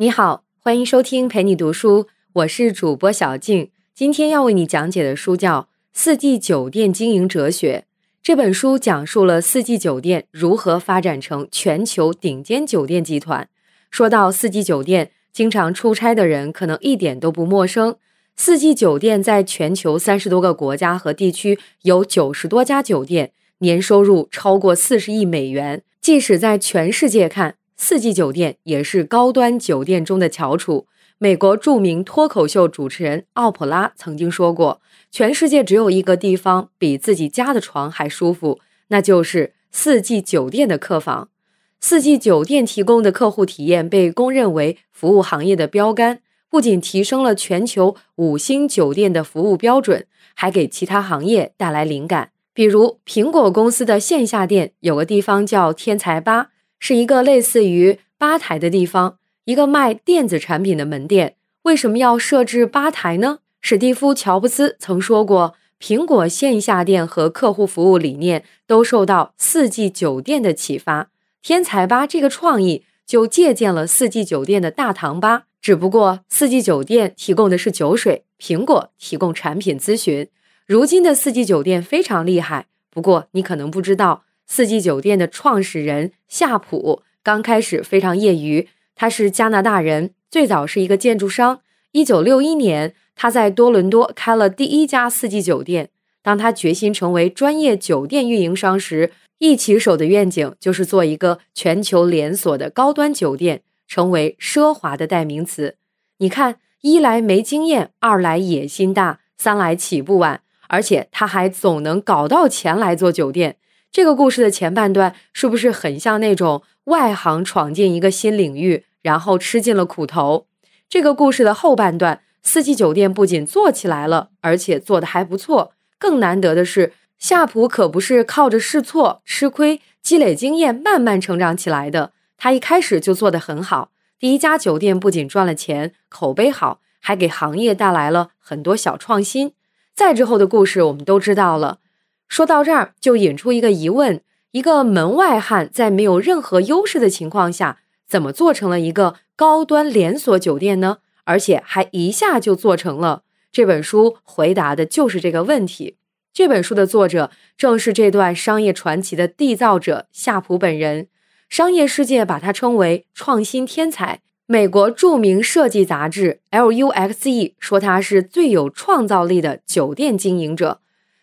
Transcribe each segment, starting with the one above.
你好，欢迎收听陪你读书，我是主播小静。今天要为你讲解的书叫《四季酒店经营哲学》。这本书讲述了四季酒店如何发展成全球顶尖酒店集团。说到四季酒店，经常出差的人可能一点都不陌生。四季酒店在全球三十多个国家和地区有九十多家酒店，年收入超过四十亿美元。即使在全世界看，四季酒店也是高端酒店中的翘楚。美国著名脱口秀主持人奥普拉曾经说过：“全世界只有一个地方比自己家的床还舒服，那就是四季酒店的客房。”四季酒店提供的客户体验被公认为服务行业的标杆，不仅提升了全球五星酒店的服务标准，还给其他行业带来灵感。比如，苹果公司的线下店有个地方叫天才吧。是一个类似于吧台的地方，一个卖电子产品的门店。为什么要设置吧台呢？史蒂夫·乔布斯曾说过，苹果线下店和客户服务理念都受到四季酒店的启发。天才吧这个创意就借鉴了四季酒店的大堂吧，只不过四季酒店提供的是酒水，苹果提供产品咨询。如今的四季酒店非常厉害，不过你可能不知道。四季酒店的创始人夏普刚开始非常业余，他是加拿大人，最早是一个建筑商。一九六一年，他在多伦多开了第一家四季酒店。当他决心成为专业酒店运营商时，一起手的愿景就是做一个全球连锁的高端酒店，成为奢华的代名词。你看，一来没经验，二来野心大，三来起步晚，而且他还总能搞到钱来做酒店。这个故事的前半段是不是很像那种外行闯进一个新领域，然后吃尽了苦头？这个故事的后半段，四季酒店不仅做起来了，而且做的还不错。更难得的是，夏普可不是靠着试错、吃亏、积累经验慢慢成长起来的，他一开始就做得很好。第一家酒店不仅赚了钱，口碑好，还给行业带来了很多小创新。再之后的故事，我们都知道了。说到这儿，就引出一个疑问：一个门外汉在没有任何优势的情况下，怎么做成了一个高端连锁酒店呢？而且还一下就做成了。这本书回答的就是这个问题。这本书的作者正是这段商业传奇的缔造者夏普本人。商业世界把他称为创新天才。美国著名设计杂志 LUXE 说他是最有创造力的酒店经营者。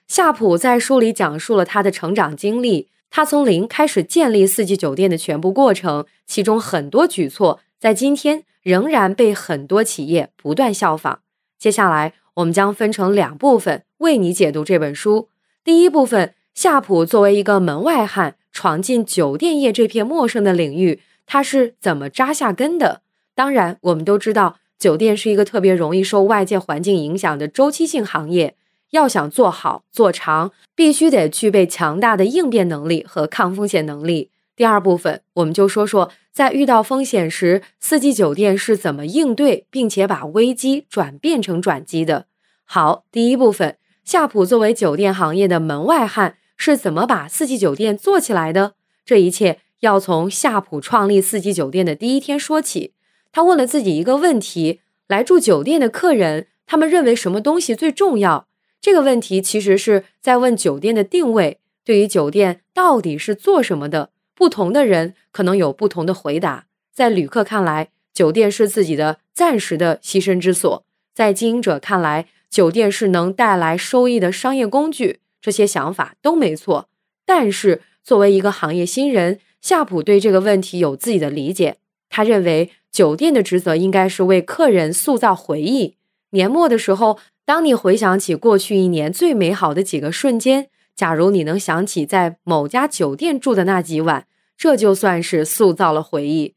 夏普在书里讲述了他的成长经历，他从零开始建立四季酒店的全部过程，其中很多举措在今天仍然被很多企业不断效仿。接下来，我们将分成两部分为你解读这本书。第一部分，夏普作为一个门外汉闯进酒店业这片陌生的领域，他是怎么扎下根的？当然，我们都知道，酒店是一个特别容易受外界环境影响的周期性行业。要想做好做长，必须得具备强大的应变能力和抗风险能力。第二部分，我们就说说在遇到风险时，四季酒店是怎么应对，并且把危机转变成转机的。好，第一部分，夏普作为酒店行业的门外汉，是怎么把四季酒店做起来的？这一切要从夏普创立四季酒店的第一天说起。他问了自己一个问题：来住酒店的客人，他们认为什么东西最重要？这个问题其实是在问酒店的定位，对于酒店到底是做什么的，不同的人可能有不同的回答。在旅客看来，酒店是自己的暂时的栖身之所；在经营者看来，酒店是能带来收益的商业工具。这些想法都没错，但是作为一个行业新人，夏普对这个问题有自己的理解。他认为，酒店的职责应该是为客人塑造回忆。年末的时候。当你回想起过去一年最美好的几个瞬间，假如你能想起在某家酒店住的那几晚，这就算是塑造了回忆。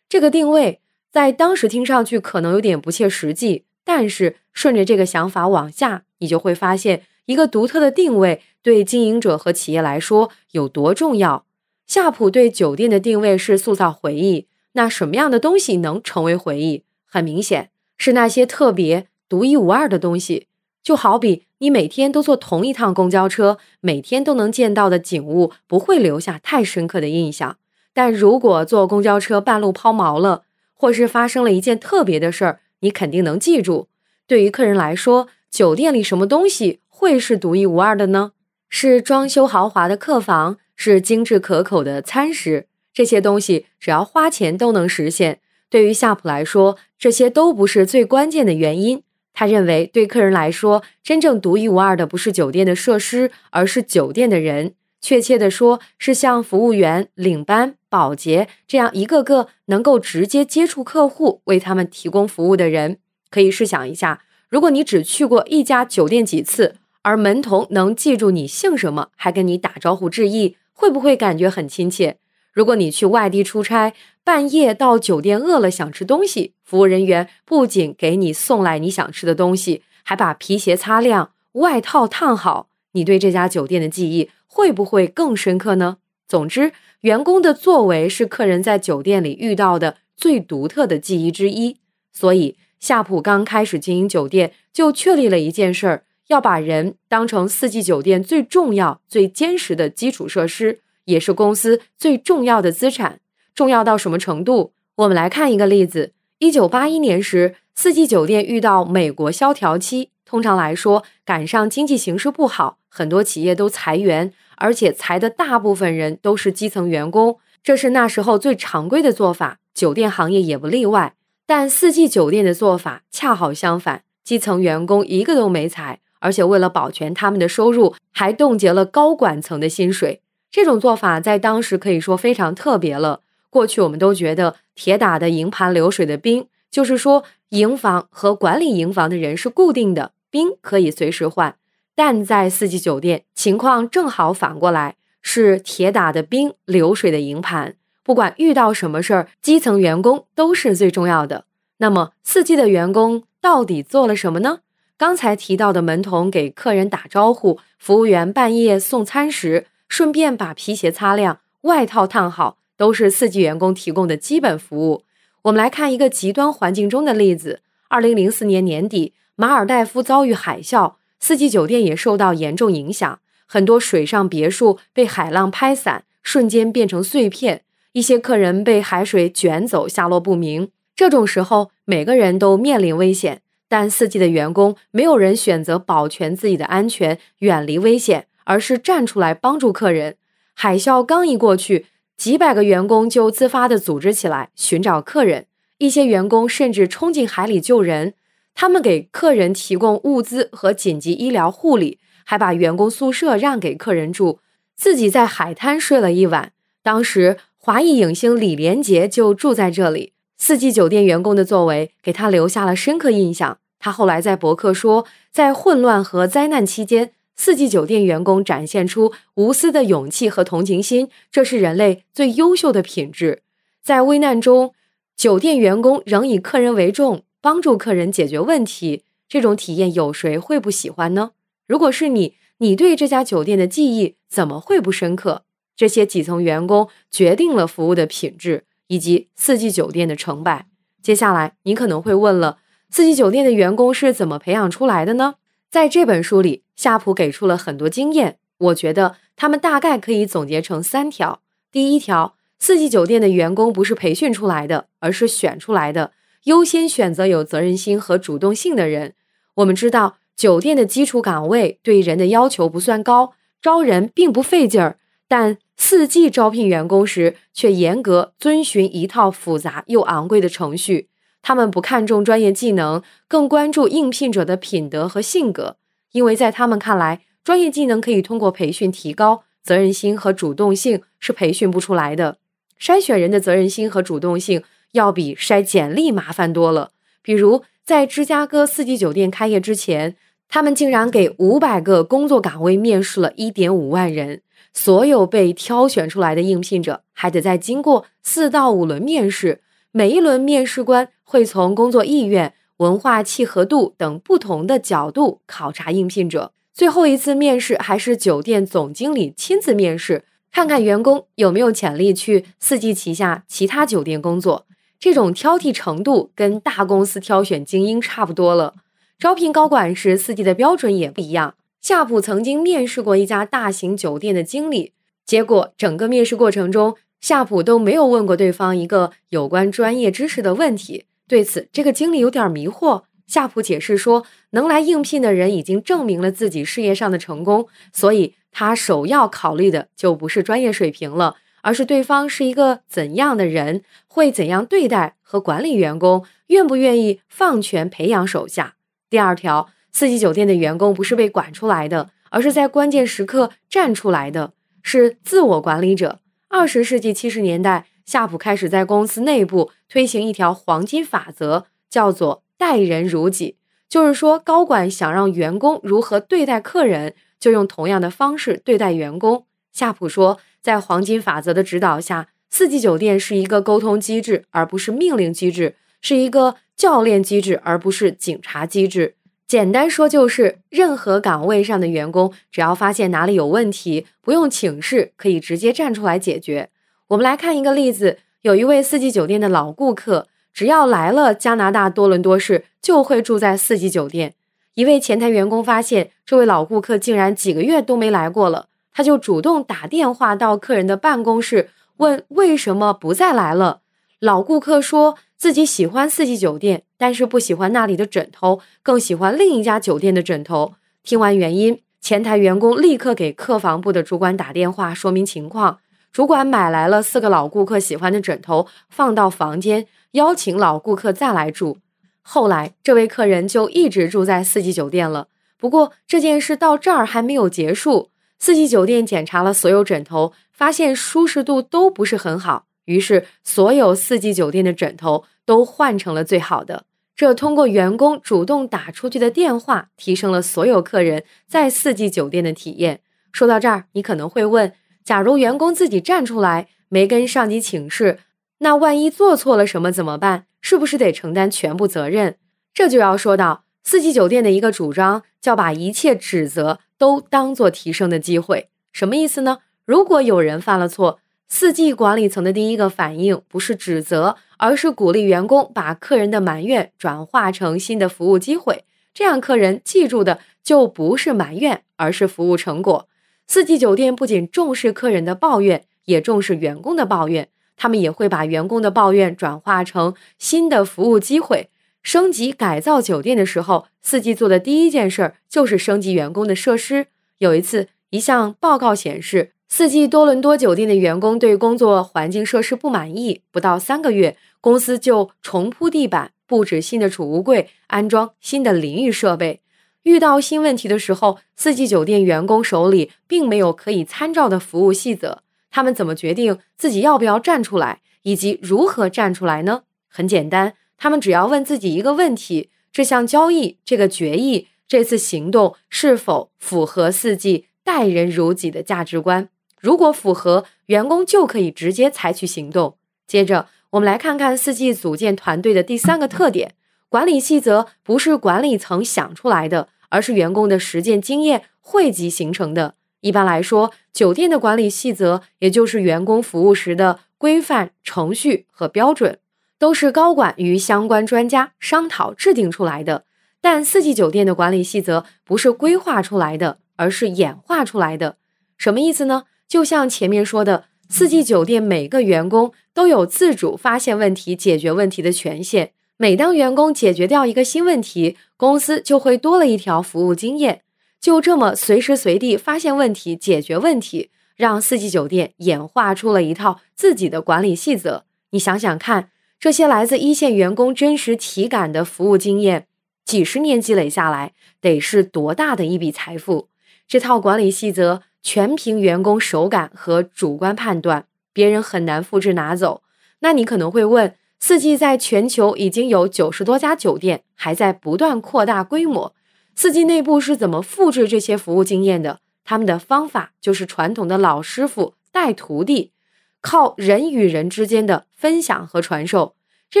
这个定位在当时听上去可能有点不切实际，但是顺着这个想法往下，你就会发现一个独特的定位对经营者和企业来说有多重要。夏普对酒店的定位是塑造回忆，那什么样的东西能成为回忆？很明显是那些特别。独一无二的东西，就好比你每天都坐同一趟公交车，每天都能见到的景物不会留下太深刻的印象。但如果坐公交车半路抛锚了，或是发生了一件特别的事儿，你肯定能记住。对于客人来说，酒店里什么东西会是独一无二的呢？是装修豪华的客房，是精致可口的餐食。这些东西只要花钱都能实现。对于夏普来说，这些都不是最关键的原因。他认为，对客人来说，真正独一无二的不是酒店的设施，而是酒店的人。确切的说，是像服务员、领班、保洁这样一个个能够直接接触客户、为他们提供服务的人。可以试想一下，如果你只去过一家酒店几次，而门童能记住你姓什么，还跟你打招呼致意，会不会感觉很亲切？如果你去外地出差，半夜到酒店饿了想吃东西，服务人员不仅给你送来你想吃的东西，还把皮鞋擦亮、外套烫好，你对这家酒店的记忆会不会更深刻呢？总之，员工的作为是客人在酒店里遇到的最独特的记忆之一。所以，夏普刚开始经营酒店，就确立了一件事儿：要把人当成四季酒店最重要、最坚实的基础设施。也是公司最重要的资产，重要到什么程度？我们来看一个例子：一九八一年时，四季酒店遇到美国萧条期。通常来说，赶上经济形势不好，很多企业都裁员，而且裁的大部分人都是基层员工，这是那时候最常规的做法，酒店行业也不例外。但四季酒店的做法恰好相反，基层员工一个都没裁，而且为了保全他们的收入，还冻结了高管层的薪水。这种做法在当时可以说非常特别了。过去我们都觉得铁打的营盘流水的兵，就是说营房和管理营房的人是固定的，兵可以随时换。但在四季酒店情况正好反过来，是铁打的兵，流水的营盘。不管遇到什么事儿，基层员工都是最重要的。那么四季的员工到底做了什么呢？刚才提到的门童给客人打招呼，服务员半夜送餐时。顺便把皮鞋擦亮，外套烫好，都是四季员工提供的基本服务。我们来看一个极端环境中的例子：二零零四年年底，马尔代夫遭遇海啸，四季酒店也受到严重影响，很多水上别墅被海浪拍散，瞬间变成碎片，一些客人被海水卷走，下落不明。这种时候，每个人都面临危险，但四季的员工没有人选择保全自己的安全，远离危险。而是站出来帮助客人。海啸刚一过去，几百个员工就自发地组织起来寻找客人。一些员工甚至冲进海里救人。他们给客人提供物资和紧急医疗护理，还把员工宿舍让给客人住，自己在海滩睡了一晚。当时，华裔影星李连杰就住在这里。四季酒店员工的作为给他留下了深刻印象。他后来在博客说，在混乱和灾难期间。四季酒店员工展现出无私的勇气和同情心，这是人类最优秀的品质。在危难中，酒店员工仍以客人为重，帮助客人解决问题。这种体验，有谁会不喜欢呢？如果是你，你对这家酒店的记忆怎么会不深刻？这些几层员工决定了服务的品质以及四季酒店的成败。接下来，你可能会问了：四季酒店的员工是怎么培养出来的呢？在这本书里，夏普给出了很多经验，我觉得他们大概可以总结成三条。第一条，四季酒店的员工不是培训出来的，而是选出来的，优先选择有责任心和主动性的人。我们知道，酒店的基础岗位对人的要求不算高，招人并不费劲儿，但四季招聘员工时却严格遵循一套复杂又昂贵的程序。他们不看重专业技能，更关注应聘者的品德和性格，因为在他们看来，专业技能可以通过培训提高，责任心和主动性是培训不出来的。筛选人的责任心和主动性要比筛简历麻烦多了。比如，在芝加哥四季酒店开业之前，他们竟然给五百个工作岗位面试了一点五万人，所有被挑选出来的应聘者还得再经过四到五轮面试。每一轮面试官会从工作意愿、文化契合度等不同的角度考察应聘者。最后一次面试还是酒店总经理亲自面试，看看员工有没有潜力去四季旗下其他酒店工作。这种挑剔程度跟大公司挑选精英差不多了。招聘高管时，四季的标准也不一样。夏普曾经面试过一家大型酒店的经理，结果整个面试过程中。夏普都没有问过对方一个有关专业知识的问题。对此，这个经理有点迷惑。夏普解释说，能来应聘的人已经证明了自己事业上的成功，所以他首要考虑的就不是专业水平了，而是对方是一个怎样的人，会怎样对待和管理员工，愿不愿意放权培养手下。第二条，四季酒店的员工不是被管出来的，而是在关键时刻站出来的，是自我管理者。二十世纪七十年代，夏普开始在公司内部推行一条黄金法则，叫做“待人如己”。就是说，高管想让员工如何对待客人，就用同样的方式对待员工。夏普说，在黄金法则的指导下，四季酒店是一个沟通机制，而不是命令机制；是一个教练机制，而不是警察机制。简单说就是，任何岗位上的员工，只要发现哪里有问题，不用请示，可以直接站出来解决。我们来看一个例子：有一位四季酒店的老顾客，只要来了加拿大多伦多市，就会住在四季酒店。一位前台员工发现这位老顾客竟然几个月都没来过了，他就主动打电话到客人的办公室，问为什么不再来了。老顾客说。自己喜欢四季酒店，但是不喜欢那里的枕头，更喜欢另一家酒店的枕头。听完原因，前台员工立刻给客房部的主管打电话说明情况。主管买来了四个老顾客喜欢的枕头，放到房间，邀请老顾客再来住。后来，这位客人就一直住在四季酒店了。不过，这件事到这儿还没有结束。四季酒店检查了所有枕头，发现舒适度都不是很好。于是，所有四季酒店的枕头都换成了最好的。这通过员工主动打出去的电话，提升了所有客人在四季酒店的体验。说到这儿，你可能会问：假如员工自己站出来，没跟上级请示，那万一做错了什么怎么办？是不是得承担全部责任？这就要说到四季酒店的一个主张，叫把一切指责都当做提升的机会。什么意思呢？如果有人犯了错，四季管理层的第一个反应不是指责，而是鼓励员工把客人的埋怨转化成新的服务机会。这样客人记住的就不是埋怨，而是服务成果。四季酒店不仅重视客人的抱怨，也重视员工的抱怨。他们也会把员工的抱怨转化成新的服务机会。升级改造酒店的时候，四季做的第一件事儿就是升级员工的设施。有一次，一项报告显示。四季多伦多酒店的员工对工作环境设施不满意，不到三个月，公司就重铺地板、布置新的储物柜、安装新的淋浴设备。遇到新问题的时候，四季酒店员工手里并没有可以参照的服务细则，他们怎么决定自己要不要站出来，以及如何站出来呢？很简单，他们只要问自己一个问题：这项交易、这个决议、这次行动是否符合四季待人如己的价值观？如果符合，员工就可以直接采取行动。接着，我们来看看四季组建团队的第三个特点：管理细则不是管理层想出来的，而是员工的实践经验汇集形成的。一般来说，酒店的管理细则，也就是员工服务时的规范、程序和标准，都是高管与相关专家商讨制定出来的。但四季酒店的管理细则不是规划出来的，而是演化出来的。什么意思呢？就像前面说的，四季酒店每个员工都有自主发现问题、解决问题的权限。每当员工解决掉一个新问题，公司就会多了一条服务经验。就这么随时随地发现问题、解决问题，让四季酒店演化出了一套自己的管理细则。你想想看，这些来自一线员工真实体感的服务经验，几十年积累下来，得是多大的一笔财富？这套管理细则。全凭员工手感和主观判断，别人很难复制拿走。那你可能会问：四季在全球已经有九十多家酒店，还在不断扩大规模，四季内部是怎么复制这些服务经验的？他们的方法就是传统的老师傅带徒弟，靠人与人之间的分享和传授。这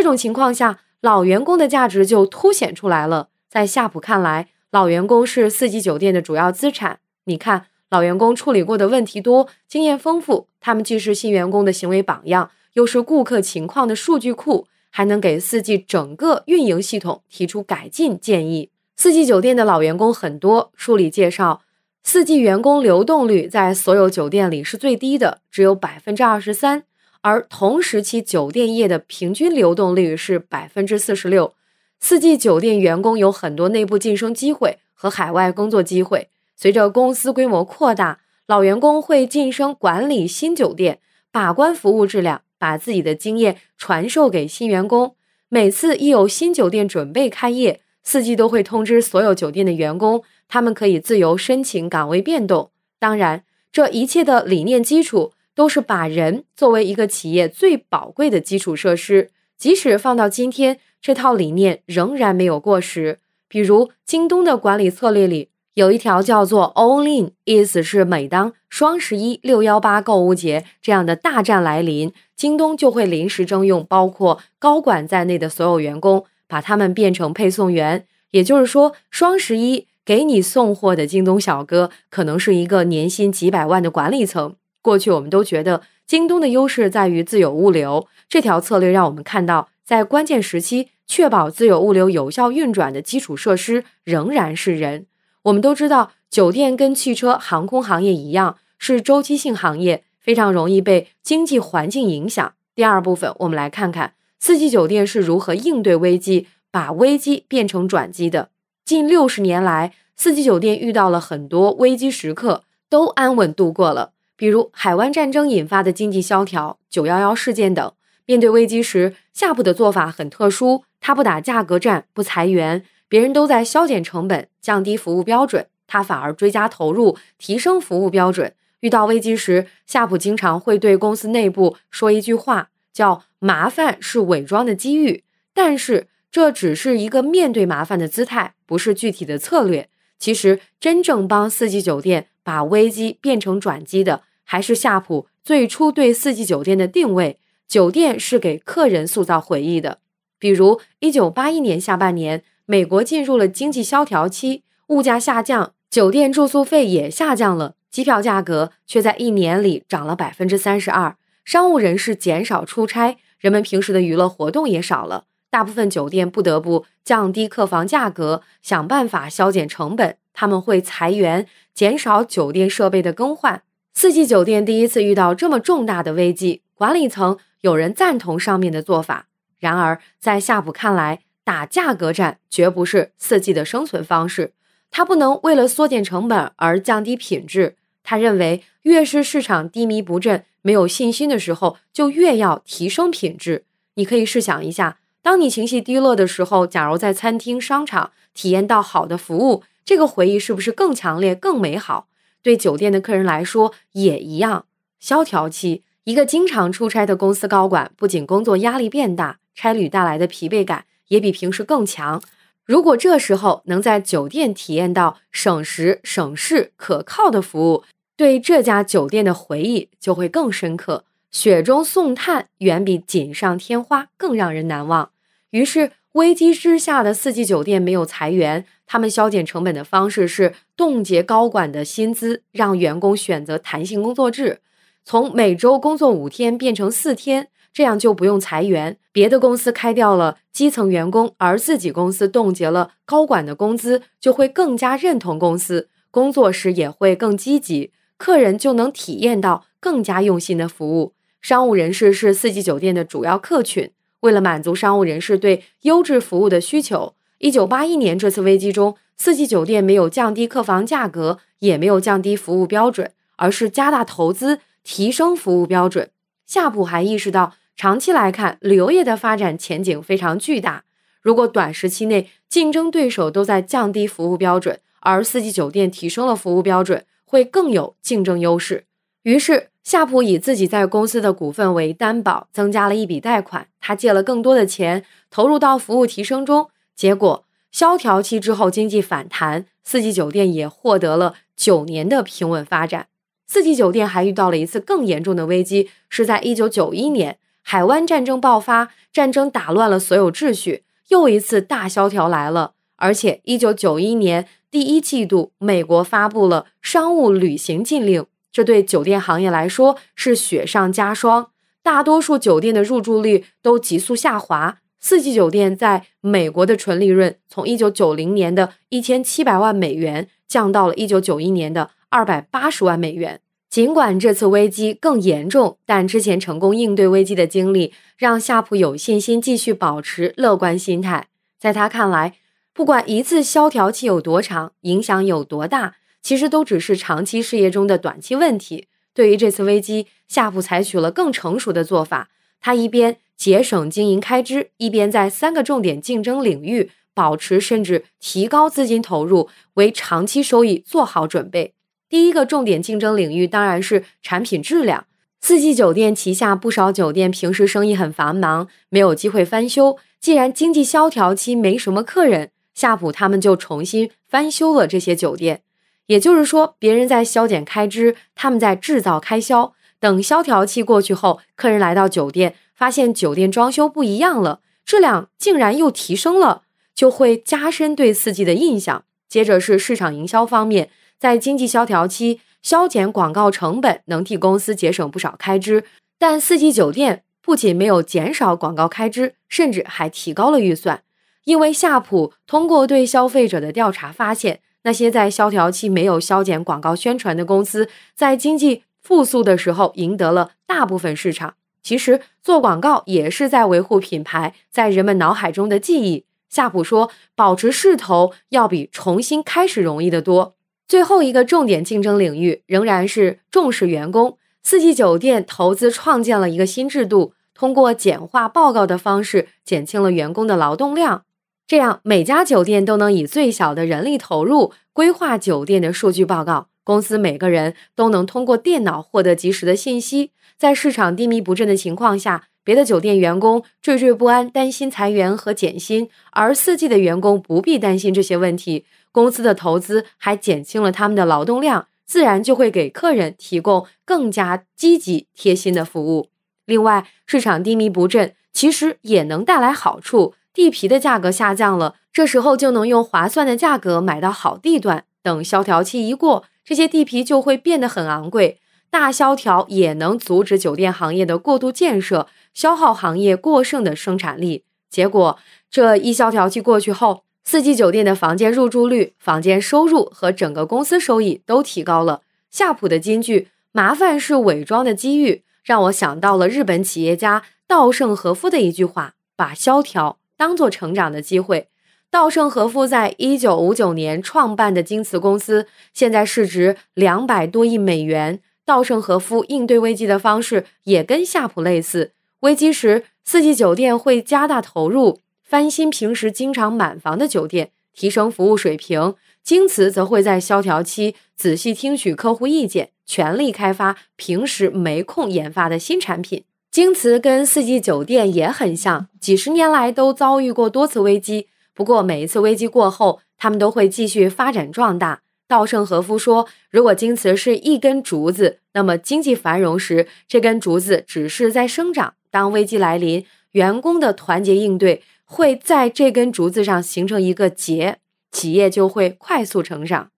种情况下，老员工的价值就凸显出来了。在夏普看来，老员工是四季酒店的主要资产。你看。老员工处理过的问题多，经验丰富，他们既是新员工的行为榜样，又是顾客情况的数据库，还能给四季整个运营系统提出改进建议。四季酒店的老员工很多，书里介绍，四季员工流动率在所有酒店里是最低的，只有百分之二十三，而同时期酒店业的平均流动率是百分之四十六。四季酒店员工有很多内部晋升机会和海外工作机会。随着公司规模扩大，老员工会晋升管理新酒店，把关服务质量，把自己的经验传授给新员工。每次一有新酒店准备开业，四季都会通知所有酒店的员工，他们可以自由申请岗位变动。当然，这一切的理念基础都是把人作为一个企业最宝贵的基础设施。即使放到今天。这套理念仍然没有过时。比如，京东的管理策略里有一条叫做 “all in”，意思是每当双十一、六幺八购物节这样的大战来临，京东就会临时征用包括高管在内的所有员工，把他们变成配送员。也就是说，双十一给你送货的京东小哥，可能是一个年薪几百万的管理层。过去我们都觉得京东的优势在于自有物流，这条策略让我们看到。在关键时期，确保自有物流有效运转的基础设施仍然是人。我们都知道，酒店跟汽车、航空行业一样，是周期性行业，非常容易被经济环境影响。第二部分，我们来看看四季酒店是如何应对危机，把危机变成转机的。近六十年来，四季酒店遇到了很多危机时刻，都安稳度过了，比如海湾战争引发的经济萧条、九幺幺事件等。面对危机时，夏普的做法很特殊，他不打价格战，不裁员，别人都在削减成本、降低服务标准，他反而追加投入，提升服务标准。遇到危机时，夏普经常会对公司内部说一句话，叫“麻烦是伪装的机遇”，但是这只是一个面对麻烦的姿态，不是具体的策略。其实，真正帮四季酒店把危机变成转机的，还是夏普最初对四季酒店的定位。酒店是给客人塑造回忆的，比如一九八一年下半年，美国进入了经济萧条期，物价下降，酒店住宿费也下降了，机票价格却在一年里涨了百分之三十二。商务人士减少出差，人们平时的娱乐活动也少了，大部分酒店不得不降低客房价格，想办法削减成本。他们会裁员，减少酒店设备的更换。四季酒店第一次遇到这么重大的危机，管理层。有人赞同上面的做法，然而在夏普看来，打价格战绝不是四季的生存方式。他不能为了缩减成本而降低品质。他认为，越是市场低迷不振、没有信心的时候，就越要提升品质。你可以试想一下，当你情绪低落的时候，假如在餐厅、商场体验到好的服务，这个回忆是不是更强烈、更美好？对酒店的客人来说也一样。萧条期。一个经常出差的公司高管，不仅工作压力变大，差旅带来的疲惫感也比平时更强。如果这时候能在酒店体验到省时省事、可靠的服务，对这家酒店的回忆就会更深刻。雪中送炭远比锦上添花更让人难忘。于是，危机之下的四季酒店没有裁员，他们削减成本的方式是冻结高管的薪资，让员工选择弹性工作制。从每周工作五天变成四天，这样就不用裁员。别的公司开掉了基层员工，而自己公司冻结了高管的工资，就会更加认同公司，工作时也会更积极，客人就能体验到更加用心的服务。商务人士是四季酒店的主要客群，为了满足商务人士对优质服务的需求，一九八一年这次危机中，四季酒店没有降低客房价格，也没有降低服务标准，而是加大投资。提升服务标准，夏普还意识到，长期来看，旅游业的发展前景非常巨大。如果短时期内竞争对手都在降低服务标准，而四季酒店提升了服务标准，会更有竞争优势。于是，夏普以自己在公司的股份为担保，增加了一笔贷款。他借了更多的钱，投入到服务提升中。结果，萧条期之后经济反弹，四季酒店也获得了九年的平稳发展。四季酒店还遇到了一次更严重的危机，是在一九九一年，海湾战争爆发，战争打乱了所有秩序，又一次大萧条来了。而且一九九一年第一季度，美国发布了商务旅行禁令，这对酒店行业来说是雪上加霜，大多数酒店的入住率都急速下滑。四季酒店在美国的纯利润从一九九零年的一千七百万美元降到了一九九一年的。二百八十万美元，尽管这次危机更严重，但之前成功应对危机的经历让夏普有信心继续保持乐观心态。在他看来，不管一次萧条期有多长，影响有多大，其实都只是长期事业中的短期问题。对于这次危机，夏普采取了更成熟的做法。他一边节省经营开支，一边在三个重点竞争领域保持甚至提高资金投入，为长期收益做好准备。第一个重点竞争领域当然是产品质量。四季酒店旗下不少酒店平时生意很繁忙，没有机会翻修。既然经济萧条期没什么客人，夏普他们就重新翻修了这些酒店。也就是说，别人在削减开支，他们在制造开销。等萧条期过去后，客人来到酒店，发现酒店装修不一样了，质量竟然又提升了，就会加深对四季的印象。接着是市场营销方面。在经济萧条期，削减广告成本能替公司节省不少开支。但四季酒店不仅没有减少广告开支，甚至还提高了预算。因为夏普通过对消费者的调查发现，那些在萧条期没有削减广告宣传的公司，在经济复苏的时候赢得了大部分市场。其实做广告也是在维护品牌在人们脑海中的记忆。夏普说，保持势头要比重新开始容易得多。最后一个重点竞争领域仍然是重视员工。四季酒店投资创建了一个新制度，通过简化报告的方式减轻了员工的劳动量，这样每家酒店都能以最小的人力投入规划酒店的数据报告。公司每个人都能通过电脑获得及时的信息。在市场低迷不振的情况下，别的酒店员工惴惴不安，担心裁员和减薪，而四季的员工不必担心这些问题。公司的投资还减轻了他们的劳动量，自然就会给客人提供更加积极贴心的服务。另外，市场低迷不振其实也能带来好处，地皮的价格下降了，这时候就能用划算的价格买到好地段。等萧条期一过，这些地皮就会变得很昂贵。大萧条也能阻止酒店行业的过度建设，消耗行业过剩的生产力。结果，这一萧条期过去后，四季酒店的房间入住率、房间收入和整个公司收益都提高了。夏普的金句“麻烦是伪装的机遇”，让我想到了日本企业家稻盛和夫的一句话：“把萧条当做成长的机会。”稻盛和夫在一九五九年创办的京瓷公司，现在市值两百多亿美元。稻盛和夫应对危机的方式也跟夏普类似，危机时四季酒店会加大投入。翻新平时经常满房的酒店，提升服务水平。京瓷则会在萧条期仔细听取客户意见，全力开发平时没空研发的新产品。京瓷跟四季酒店也很像，几十年来都遭遇过多次危机。不过每一次危机过后，他们都会继续发展壮大。稻盛和夫说：“如果京瓷是一根竹子，那么经济繁荣时，这根竹子只是在生长；当危机来临，员工的团结应对。”会在这根竹子上形成一个结，企业就会快速成长。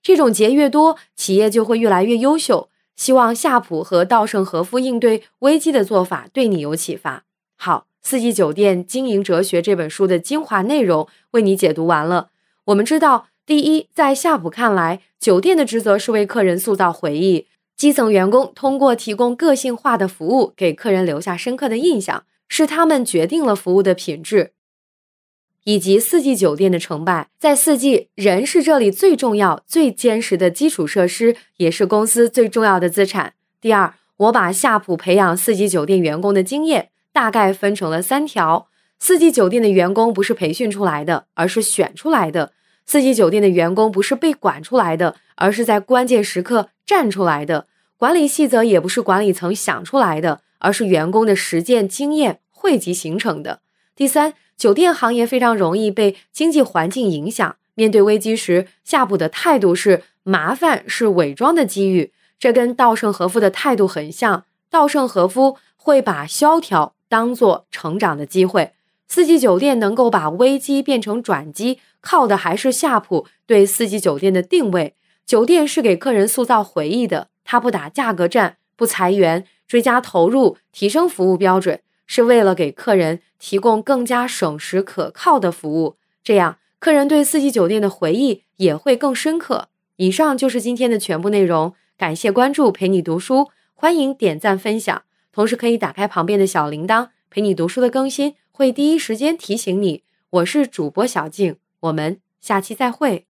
这种结越多，企业就会越来越优秀。希望夏普和稻盛和夫应对危机的做法对你有启发。好，四季酒店经营哲学这本书的精华内容为你解读完了。我们知道，第一，在夏普看来，酒店的职责是为客人塑造回忆，基层员工通过提供个性化的服务，给客人留下深刻的印象，是他们决定了服务的品质。以及四季酒店的成败，在四季，人是这里最重要、最坚实的基础设施，也是公司最重要的资产。第二，我把夏普培养四季酒店员工的经验大概分成了三条：四季酒店的员工不是培训出来的，而是选出来的；四季酒店的员工不是被管出来的，而是在关键时刻站出来的；管理细则也不是管理层想出来的，而是员工的实践经验汇集形成的。第三。酒店行业非常容易被经济环境影响。面对危机时，夏普的态度是麻烦是伪装的机遇，这跟稻盛和夫的态度很像。稻盛和夫会把萧条当做成长的机会。四季酒店能够把危机变成转机，靠的还是夏普对四季酒店的定位。酒店是给客人塑造回忆的，他不打价格战，不裁员，追加投入，提升服务标准。是为了给客人提供更加省时可靠的服务，这样客人对四季酒店的回忆也会更深刻。以上就是今天的全部内容，感谢关注，陪你读书，欢迎点赞分享，同时可以打开旁边的小铃铛，陪你读书的更新会第一时间提醒你。我是主播小静，我们下期再会。